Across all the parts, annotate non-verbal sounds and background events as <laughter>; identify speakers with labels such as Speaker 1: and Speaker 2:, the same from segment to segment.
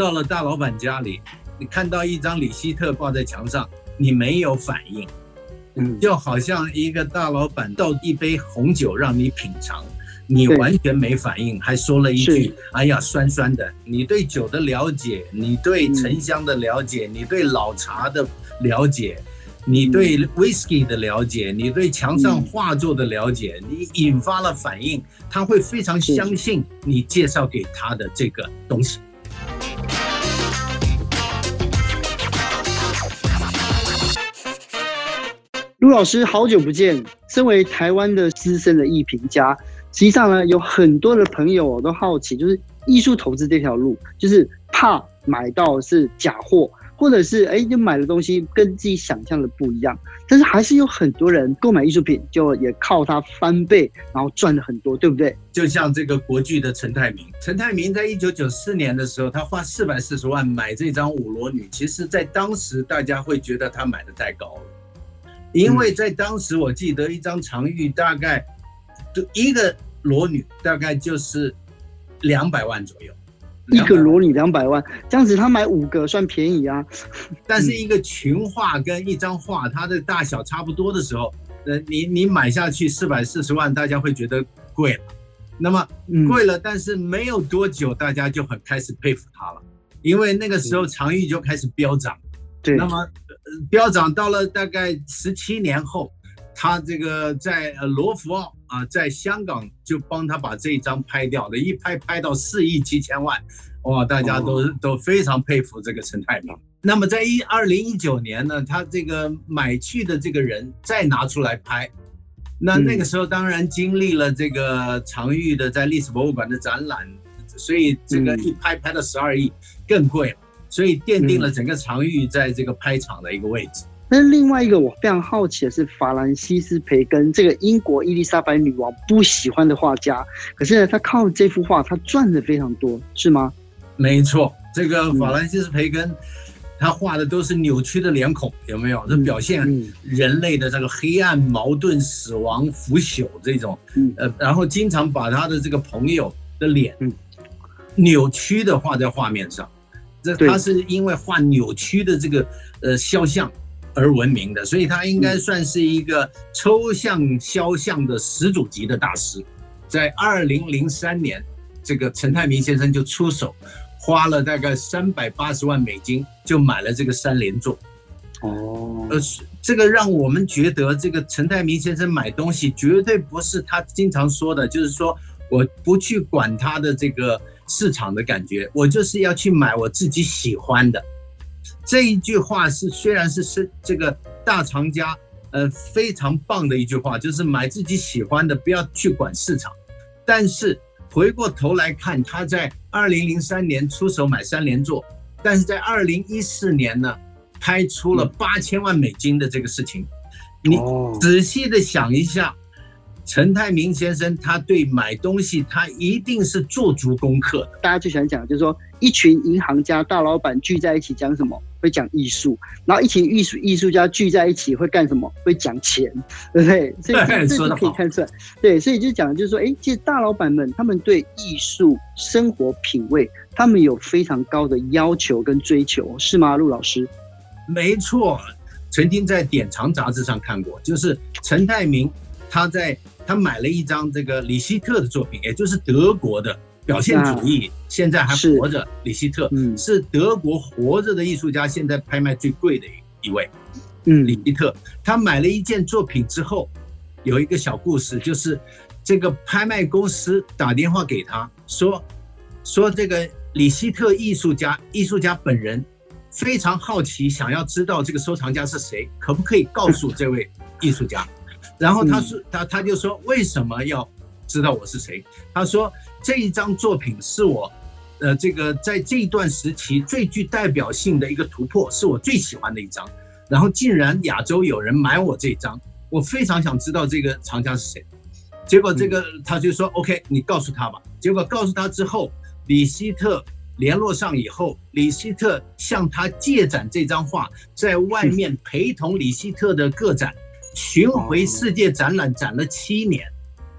Speaker 1: 到了大老板家里，你看到一张李希特挂在墙上，你没有反应，嗯，就好像一个大老板倒一杯红酒让你品尝，你完全没反应，还说了一句：“哎呀，酸酸的。”你对酒的了解，你对沉香的了解，你对老茶的了解。你对 whisky 的了解，你对墙上画作的了解，你引发了反应，他会非常相信你介绍给他的这个东西。
Speaker 2: 陆老师，好久不见！身为台湾的资深的艺评家，实际上呢，有很多的朋友都好奇，就是艺术投资这条路，就是怕买到是假货。或者是哎，就买的东西跟自己想象的不一样，但是还是有很多人购买艺术品，就也靠它翻倍，然后赚了很多，对不对？
Speaker 1: 就像这个国剧的陈泰明，陈泰明在一九九四年的时候，他花四百四十万买这张舞罗女，其实在当时大家会觉得他买的太高了，因为在当时我记得一张长玉大概，就一个裸女大概就是两百万左右。
Speaker 2: 一个裸女两百万，这样子他买五个算便宜啊。<laughs>
Speaker 1: 但是一个群画跟一张画，它的大小差不多的时候，呃，你你买下去四百四十万，大家会觉得贵了。那么贵了，但是没有多久，大家就很开始佩服他了，因为那个时候长玉就开始飙涨。
Speaker 2: 对。
Speaker 1: 那么飙涨到了大概十七年后，他这个在呃罗浮奥。啊，在香港就帮他把这一张拍掉了，一拍拍到四亿七千万，哇，大家都都非常佩服这个陈泰铭。那么在一二零一九年呢，他这个买去的这个人再拿出来拍，那那个时候当然经历了这个常玉的在历史博物馆的展览，所以这个一拍拍到十二亿更贵了，所以奠定了整个常玉在这个拍场的一个位置。
Speaker 2: 那另外一个我非常好奇的是，法兰西斯培根这个英国伊丽莎白女王不喜欢的画家，可是呢，他靠这幅画他赚的非常多，是吗？
Speaker 1: 没错，这个法兰西斯培根，他画的都是扭曲的脸孔，有没有？这表现人类的这个黑暗、矛盾、死亡、腐朽这种，呃，然后经常把他的这个朋友的脸扭曲的画在画面上，这他是因为画扭曲的这个呃肖像。而闻名的，所以他应该算是一个抽象肖像的始祖级的大师。在二零零三年，这个陈泰明先生就出手，花了大概三百八十万美金就买了这个三连座。哦，呃，这个让我们觉得，这个陈泰明先生买东西绝对不是他经常说的，就是说我不去管他的这个市场的感觉，我就是要去买我自己喜欢的。这一句话是虽然是是这个大藏家，呃，非常棒的一句话，就是买自己喜欢的，不要去管市场。但是回过头来看，他在二零零三年出手买三连座，但是在二零一四年呢，拍出了八千万美金的这个事情。你仔细的想一下，陈泰明先生他对买东西，他一定是做足功课的。
Speaker 2: 大家最喜欢讲就是说，一群银行家大老板聚在一起讲什么？会讲艺术，然后一群艺术艺术家聚在一起会干什么？会讲钱，对不对？所以 <laughs> 这这就可以看出来。对，所以就讲就是说，哎，其实大老板们他们对艺术生活品味，他们有非常高的要求跟追求，是吗，陆老师？
Speaker 1: 没错，曾经在《典藏》杂志上看过，就是陈泰铭他在他买了一张这个李希特的作品，也就是德国的。表现主义现在还活着，李希特是德国活着的艺术家，现在拍卖最贵的一位。嗯，李希特他买了一件作品之后，有一个小故事，就是这个拍卖公司打电话给他说，说这个李希特艺术家，艺术家本人非常好奇，想要知道这个收藏家是谁，可不可以告诉这位艺术家？然后他说，他他就说，为什么要知道我是谁？他说。这一张作品是我，呃，这个在这一段时期最具代表性的一个突破，是我最喜欢的一张。然后竟然亚洲有人买我这张，我非常想知道这个藏家是谁。结果这个他就说、嗯、OK，你告诉他吧。结果告诉他之后，李希特联络上以后，李希特向他借展这张画，在外面陪同李希特的个展，巡回世界展览，展了七年。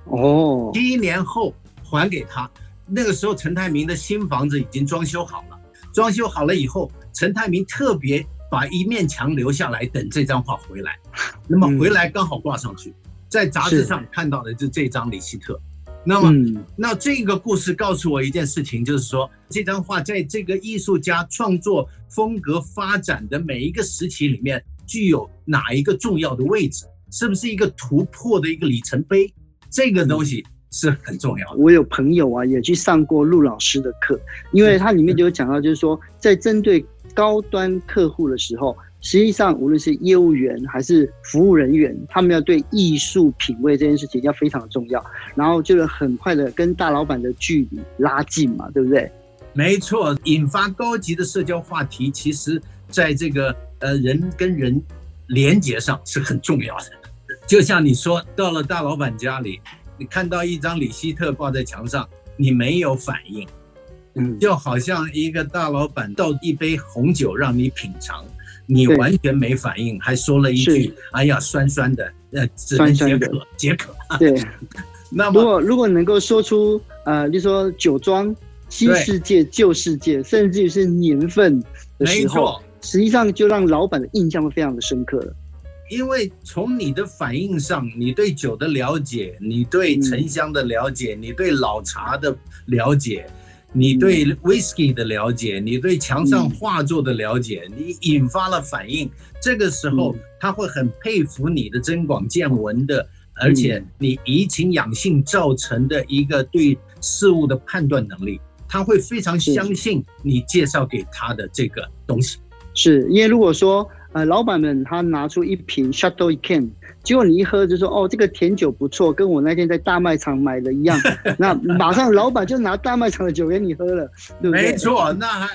Speaker 1: 哦，七年后。还给他，那个时候陈泰明的新房子已经装修好了，装修好了以后，陈泰明特别把一面墙留下来等这张画回来。那么回来刚好挂上去，在杂志上看到的就这张李希特。那么，嗯、那这个故事告诉我一件事情，就是说这张画在这个艺术家创作风格发展的每一个时期里面，具有哪一个重要的位置？是不是一个突破的一个里程碑？这个东西是很重要的。
Speaker 2: 我有朋友啊，也去上过陆老师的课，因为他里面就有讲到，就是说在针对高端客户的时候。实际上，无论是业务员还是服务人员，他们要对艺术品味这件事情要非常的重要，然后就是很快的跟大老板的距离拉近嘛，对不对？
Speaker 1: 没错，引发高级的社交话题，其实在这个呃人跟人连接上是很重要的。就像你说，到了大老板家里，你看到一张李希特挂在墙上，你没有反应，嗯，就好像一个大老板倒一杯红酒让你品尝。你完全没反应，还说了一句：“哎呀，酸酸的，呃，只能解渴，解渴。”
Speaker 2: 对。<laughs> 那么，如果如果能够说出呃，就说酒庄新世界、旧世界，甚至于是年份的时候，实际上就让老板的印象会非常的深刻了。
Speaker 1: 因为从你的反应上，你对酒的了解，你对沉香的了解，嗯、你对老茶的了解。你对 whisky 的了解，你对墙上画作的了解，你引发了反应。这个时候，他会很佩服你的增广见闻的，而且你怡情养性造成的一个对事物的判断能力，他会非常相信你介绍给他的这个东西。
Speaker 2: 是因为如果说，呃，老板们他拿出一瓶 Chateau Yquem 结果你一喝就说哦，这个甜酒不错，跟我那天在大卖场买的一样。<laughs> 那马上老板就拿大卖场的酒给你喝了，对不对？
Speaker 1: 没错，那还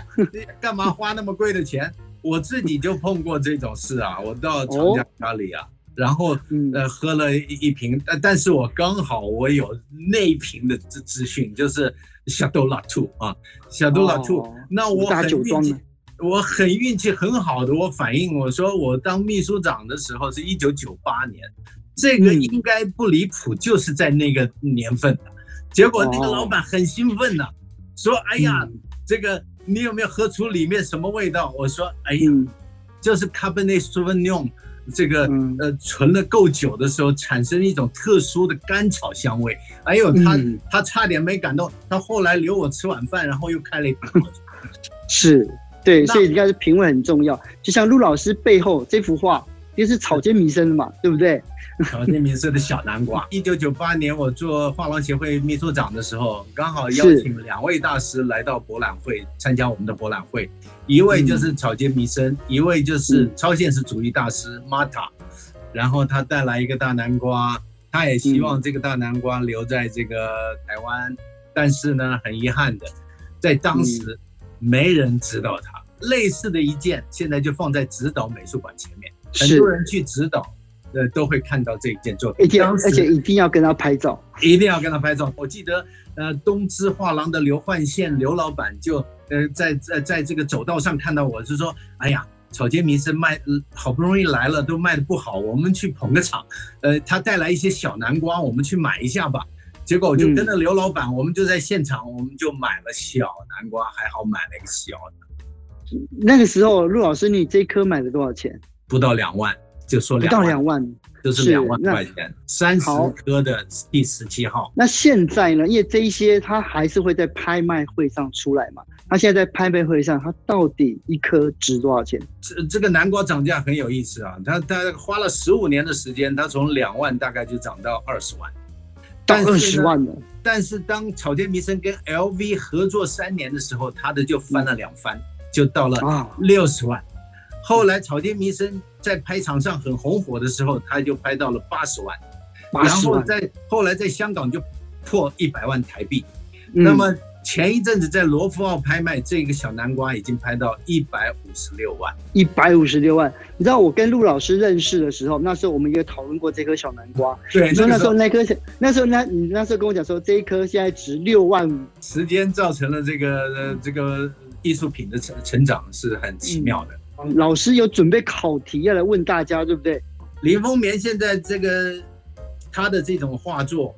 Speaker 1: 干嘛花那么贵的钱？我自己就碰过这种事啊，我到厂家家里啊，哦、然后呃喝了一一瓶，但但是我刚好我有那瓶的资资讯，就是 Château Latour 啊，Château Latour，、哦、那我很运气。我很运气很好的，我反映我说我当秘书长的时候是一九九八年，这个应该不离谱，就是在那个年份的。结果那个老板很兴奋呐，说：“哎呀，这个你有没有喝出里面什么味道？”我说：“哎呀，就是 Cabernet Sauvignon，这个呃存了够久的时候产生一种特殊的甘草香味。哎呦，他他差点没感动，他后来留我吃晚饭，然后又开了一瓶。
Speaker 2: 是。”对，所以应该是品味很重要。就像陆老师背后这幅画，就是草间弥生的嘛，<laughs> 对不对？
Speaker 1: 草间弥生的小南瓜。<laughs> 一九九八年，我做画廊协会秘书长的时候，刚好邀请两位大师来到博览会参加我们的博览会，一位就是草间弥生，嗯、一位就是超现实主义大师 Mata。然后他带来一个大南瓜，他也希望这个大南瓜留在这个台湾，嗯、但是呢，很遗憾的，在当时没人知道他。类似的一件，现在就放在指导美术馆前面，很多人去指导，呃，都会看到这一件作品。
Speaker 2: 而且一定要跟他拍照，
Speaker 1: 一定要跟他拍照。我记得，呃，东芝画廊的刘焕宪刘老板就，呃，在在在这个走道上看到我，是说：“哎呀，草间弥生卖，好不容易来了，都卖的不好，我们去捧个场。呃，他带来一些小南瓜，我们去买一下吧。”结果我就跟着刘老板，我们就在现场，我们就买了小南瓜，还好买了一个小的。
Speaker 2: 那个时候，陆老师，你这颗买了多少钱？
Speaker 1: 不到两万，就说两万，
Speaker 2: 不到两万，
Speaker 1: 就是两万块钱，三十颗的第十七号。
Speaker 2: 那现在呢？因为这一些它还是会在拍卖会上出来嘛。它现在在拍卖会上，它到底一颗值多少钱？
Speaker 1: 这这个南瓜涨价很有意思啊！它它花了十五年的时间，它从两万大概就涨到二十万，
Speaker 2: 到二十万了。
Speaker 1: 但是当草间弥生跟 LV 合作三年的时候，它的就翻了两番。嗯就到了六十万，后来草间弥生在拍场上很红火的时候，他就拍到了八十万，然后在后来在香港就破一百万台币。那么前一阵子在罗浮奥拍卖，这个小南瓜已经拍到一百五十六万，
Speaker 2: 一百五十六万。你知道我跟陆老师认识的时候，那时候我们也讨论过这颗小南瓜。
Speaker 1: 对，
Speaker 2: 你说那时候那颗，那时候那你那时候跟我讲说这一颗现在值六万五。
Speaker 1: 时间造成了这个呃这个。艺术品的成成长是很奇妙的。
Speaker 2: 嗯。老师有准备考题要来问大家，对不对？
Speaker 1: 林风眠现在这个他的这种画作，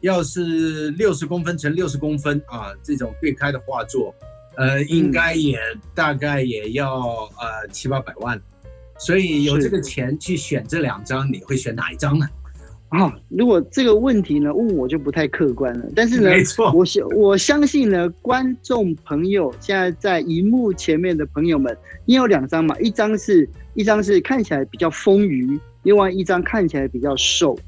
Speaker 1: 要是六十公分乘六十公分啊，这种对开的画作，呃，应该也大概也要呃七八百万，所以有这个钱去选这两张，你会选哪一张呢？
Speaker 2: 啊，如果这个问题呢问我就不太客观了，但是呢，
Speaker 1: 没错，
Speaker 2: 我相我相信呢，观众朋友现在在荧幕前面的朋友们，你有两张嘛？一张是一张是看起来比较丰腴，另外一张看起来比较瘦。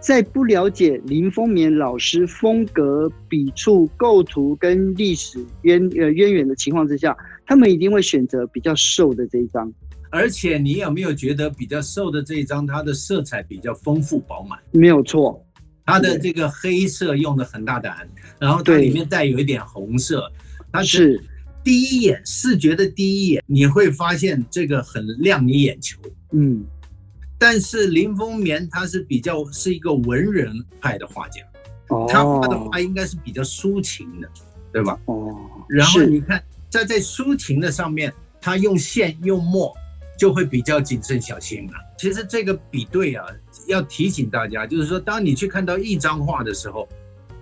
Speaker 2: 在不了解林风眠老师风格、笔触、构图跟历史渊呃渊源的情况之下，他们一定会选择比较瘦的这一张。
Speaker 1: 而且你有没有觉得比较瘦的这一张，它的色彩比较丰富饱满？
Speaker 2: 没有错，
Speaker 1: 它的这个黑色用的很大胆，然后它里面带有一点红色，它是第一眼视觉的第一眼你会发现这个很亮你眼球，嗯。但是林风眠他是比较是一个文人派的画家，哦，他画的画应该是比较抒情的，对吧？哦，然后你看在在抒情的上面，他用线用墨就会比较谨慎小心了。其实这个比对啊，要提醒大家，就是说，当你去看到一张画的时候，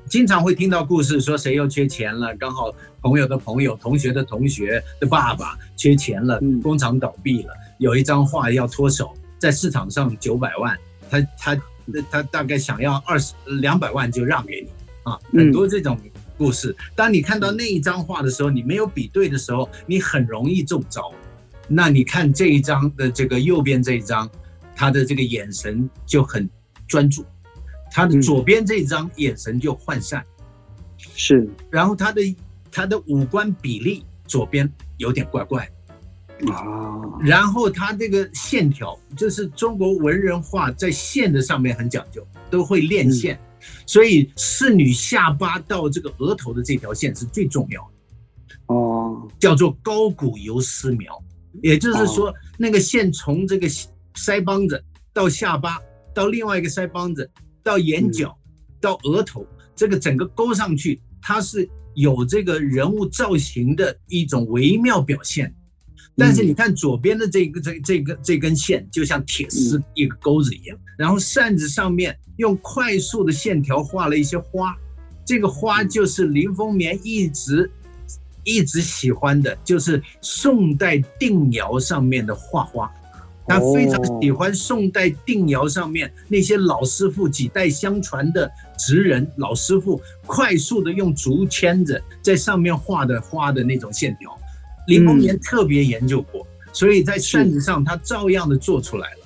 Speaker 1: 经常会听到故事说谁又缺钱了，刚好朋友的朋友、同学的同学的爸爸缺钱了，工厂倒闭了，有一张画要脱手。在市场上九百万，他他他大概想要二十两百万就让给你啊，很多这种故事。当你看到那一张画的时候，你没有比对的时候，你很容易中招。那你看这一张的这个右边这一张，他的这个眼神就很专注，他的左边这一张眼神就涣散，
Speaker 2: 是。
Speaker 1: 然后他的他的五官比例左边有点怪怪。啊，然后他这个线条，就是中国文人画在线的上面很讲究，都会练线，所以侍女下巴到这个额头的这条线是最重要的。哦，叫做高古游丝描，也就是说那个线从这个腮帮子到下巴，到另外一个腮帮子，到眼角，到额头，这个整个勾上去，它是有这个人物造型的一种微妙表现。但是你看左边的这个这这个这根线就像铁丝一个钩子一样，然后扇子上面用快速的线条画了一些花，这个花就是林风眠一直一直喜欢的，就是宋代定窑上面的画花，他非常喜欢宋代定窑上面那些老师傅几代相传的职人老师傅快速的用竹签子在上面画的花的那种线条。林风眠特别研究过，所以在扇子上他照样的做出来了。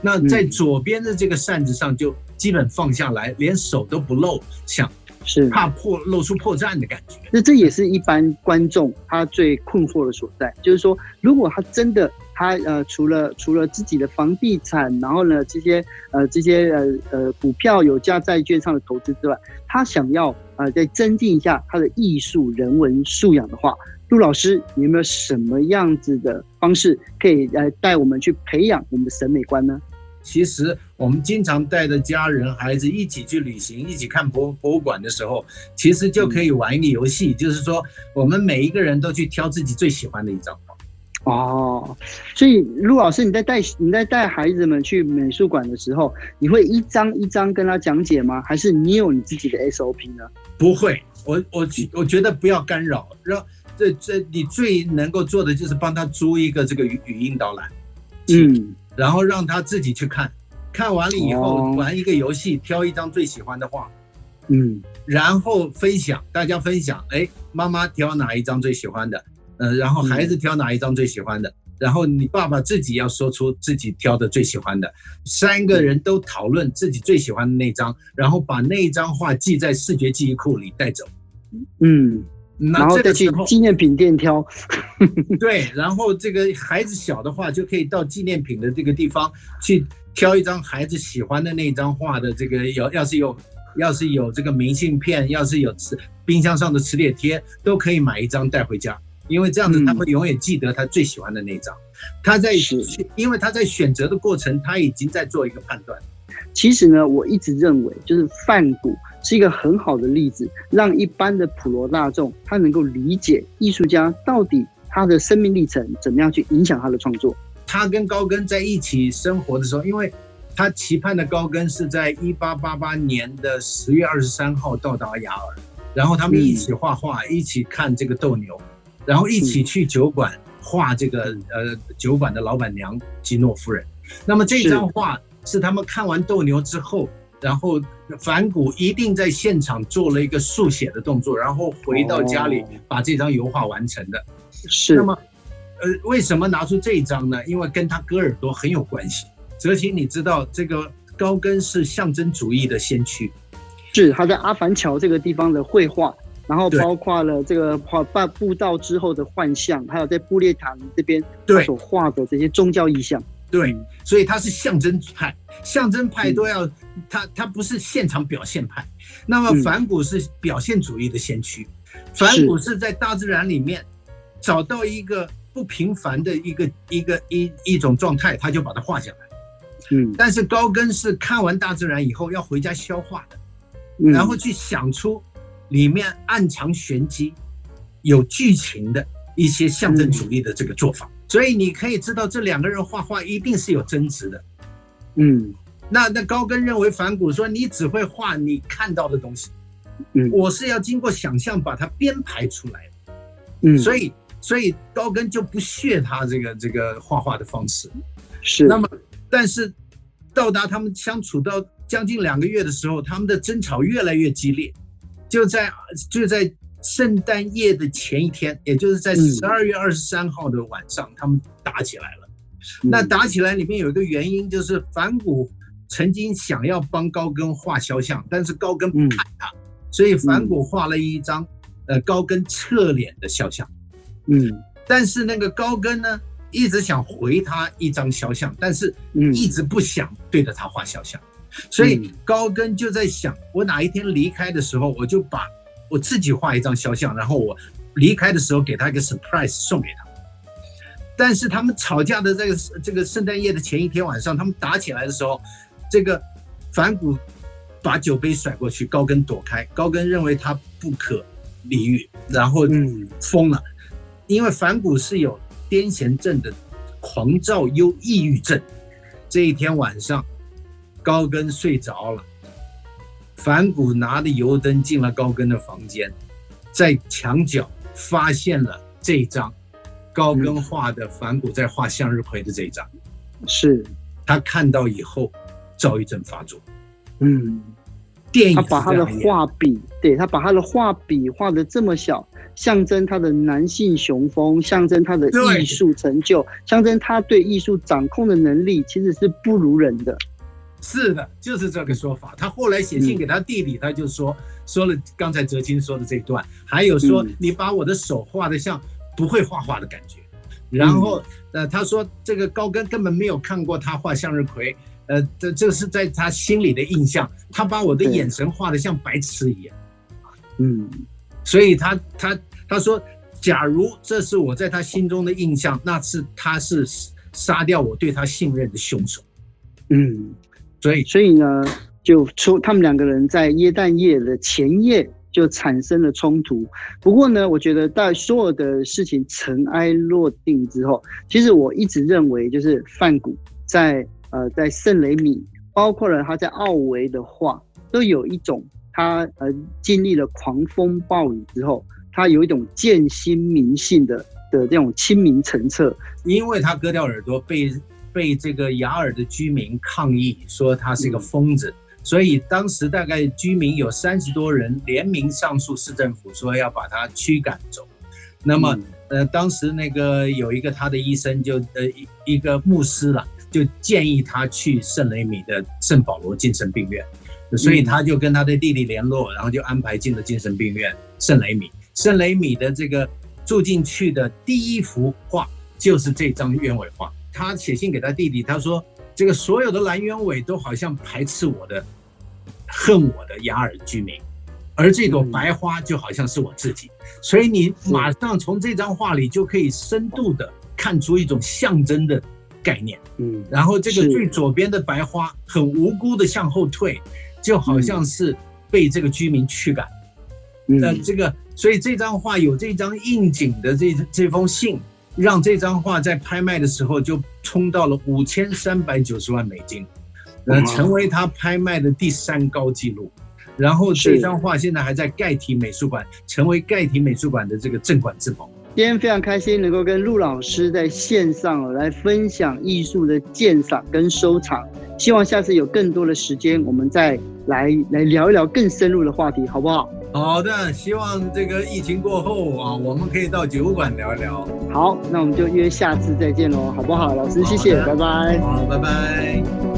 Speaker 1: 那在左边的这个扇子上就基本放下来，连手都不露，想是怕破露出破绽的感觉。
Speaker 2: 那这也是一般观众他最困惑的所在，就是说，如果他真的他呃除了除了自己的房地产，然后呢这些呃这些呃呃股票有价债券上的投资之外，他想要呃再增进一下他的艺术人文素养的话。陆老师，你有没有什么样子的方式可以来带我们去培养我们的审美观呢？
Speaker 1: 其实我们经常带着家人、孩子一起去旅行，一起看博博物馆的时候，其实就可以玩一个游戏，嗯、就是说我们每一个人都去挑自己最喜欢的一张画。
Speaker 2: 哦，所以陆老师，你在带你在带孩子们去美术馆的时候，你会一张一张跟他讲解吗？还是你有你自己的 SOP 呢？
Speaker 1: 不会，我我我觉得不要干扰，让。这这，你最能够做的就是帮他租一个这个语语音导览，嗯，然后让他自己去看，看完了以后玩一个游戏，挑一张最喜欢的画，嗯，然后分享，大家分享，哎，妈妈挑哪一张最喜欢的，嗯，然后孩子挑哪一张最喜欢的，然后你爸爸自己要说出自己挑的最喜欢的，三个人都讨论自己最喜欢的那张，然后把那一张画记在视觉记忆库里带走，嗯。
Speaker 2: 然后再去纪念品店挑，<laughs>
Speaker 1: 对，然后这个孩子小的话，就可以到纪念品的这个地方去挑一张孩子喜欢的那张画的这个，有要是有要是有这个明信片，要是有磁冰箱上的磁铁贴，都可以买一张带回家，因为这样子他会永远记得他最喜欢的那张。他在因为他在选择的过程，他已经在做一个判断。
Speaker 2: 其实呢，我一直认为就是梵谷。是一个很好的例子，让一般的普罗大众他能够理解艺术家到底他的生命历程怎么样去影响他的创作。
Speaker 1: 他跟高更在一起生活的时候，因为他期盼的高更是在一八八八年的十月二十三号到达雅尔，然后他们一起画画，嗯、一起看这个斗牛。然后一起去酒馆画这个呃酒馆的老板娘吉诺夫人。那么这张画是他们看完斗牛之后，然后反谷一定在现场做了一个速写的动作，然后回到家里把这张油画完成的。
Speaker 2: 是。
Speaker 1: 那么，呃，为什么拿出这一张呢？因为跟他割耳朵很有关系。泽奇，你知道这个高更是象征主义的先驱，
Speaker 2: 是他在阿凡桥这个地方的绘画，然后包括了这个画半步道之后的幻象，还有在布列塔尼这边他所画的这些宗教意象。
Speaker 1: 对，所以他是象征派，象征派都要、嗯、他，他不是现场表现派。那么梵谷是表现主义的先驱，反、嗯、谷是在大自然里面找到一个不平凡的一个一个一一种状态，他就把它画下来。
Speaker 2: 嗯，
Speaker 1: 但是高更是看完大自然以后要回家消化的，然后去想出里面暗藏玄机、有剧情的一些象征主义的这个做法。所以你可以知道，这两个人画画一定是有争执的。
Speaker 2: 嗯，
Speaker 1: 那那高更认为反骨说，你只会画你看到的东西，
Speaker 2: 嗯，
Speaker 1: 我是要经过想象把它编排出来的。
Speaker 2: 嗯，
Speaker 1: 所以所以高更就不屑他这个这个画画的方式。
Speaker 2: 是。
Speaker 1: 那么，但是到达他们相处到将近两个月的时候，他们的争吵越来越激烈，就在就在。圣诞夜的前一天，也就是在十二月二十三号的晚上，嗯，他们打起来了。那打起来里面有一个原因，就是反骨曾经想要帮高更画肖像，但是高更不看他，所以反骨画了一张呃高更侧脸的肖像。
Speaker 2: 嗯，
Speaker 1: 但是那个高更呢，一直想回他一张肖像，但是一直不想对着他画肖像，所以高更就在想，我哪一天离开的时候，我就把。我自己画一张肖像，然后我离开的时候给他一个 surprise 送给他。但是他们吵架的这个这个圣诞夜的前一天晚上，他们打起来的时候，这个反骨把酒杯甩过去，高更躲开。高更认为他不可理喻，然后疯了。因为反骨是有癫痫症的狂躁忧抑郁症。这一天晚上，高更睡着了。梵谷拿着油灯进了高更的房间，在墙角发现了这张高更画的反骨在画向日葵的这一张，
Speaker 2: 是。
Speaker 1: 他看到以后躁郁症发作。
Speaker 2: 嗯，
Speaker 1: 电影
Speaker 2: 他把他的画笔，对，他把他的画笔画的这么小，象征他的男性雄风，象征他的艺术成就，象征他对艺术掌控的能力其实是不如人的。
Speaker 1: 是的，就是这个说法。他后来写信给他弟弟，他就说说了刚才哲青说的这一段，还有说你把我的手画的像不会画画的感觉。然后呃，他说这个高更根本没有看过他画向日葵，呃，这这是在他心里的印象。他把我的眼神画得像白痴一样。
Speaker 2: 嗯，
Speaker 1: 所以他他他说，假如这是我在他心中的印象，那是他是杀掉我对他信任的凶手。
Speaker 2: 嗯。
Speaker 1: 所以，
Speaker 2: 所以呢，就出他们两个人在耶诞夜的前夜就产生了冲突。不过呢，我觉得在所有的事情尘埃落定之后，其实我一直认为，就是范谷在呃在圣雷米，包括了他在奥维的话，都有一种他呃经历了狂风暴雨之后，他有一种见心明性的的这种清明澄澈，
Speaker 1: 因为他割掉耳朵被。被这个雅尔的居民抗议说他是一个疯子，所以当时大概居民有三十多人联名上诉市政府，说要把他驱赶走。那么，呃，当时那个有一个他的医生就呃一一个牧师了，就建议他去圣雷米的圣保罗精神病院，所以他就跟他的弟弟联络，然后就安排进了精神病院圣雷米。圣雷米的这个住进去的第一幅画就是这张鸢尾画。他写信给他弟弟，他说：“这个所有的蓝鸢尾都好像排斥我的、恨我的雅尔居民，而这朵白花就好像是我自己。所以你马上从这张画里就可以深度的看出一种象征的概念。
Speaker 2: 嗯，
Speaker 1: 然后这个最左边的白花很无辜的向后退，就好像是被这个居民驱赶。那这个，所以这张画有这张应景的这这封信。”让这张画在拍卖的时候就冲到了五千三百九十万美金，呃，成为他拍卖的第三高纪录。然后这张画现在还在盖提美术馆，成为盖提美术馆的这个镇馆之宝。
Speaker 2: 今天非常开心能够跟陆老师在线上来分享艺术的鉴赏跟收藏，希望下次有更多的时间，我们再来来聊一聊更深入的话题，好不好？
Speaker 1: 好的，希望这个疫情过后啊，我们可以到酒馆聊一聊。
Speaker 2: 好，那我们就约下次再见喽，好不好？老师，谢谢，拜拜。
Speaker 1: 好，拜拜。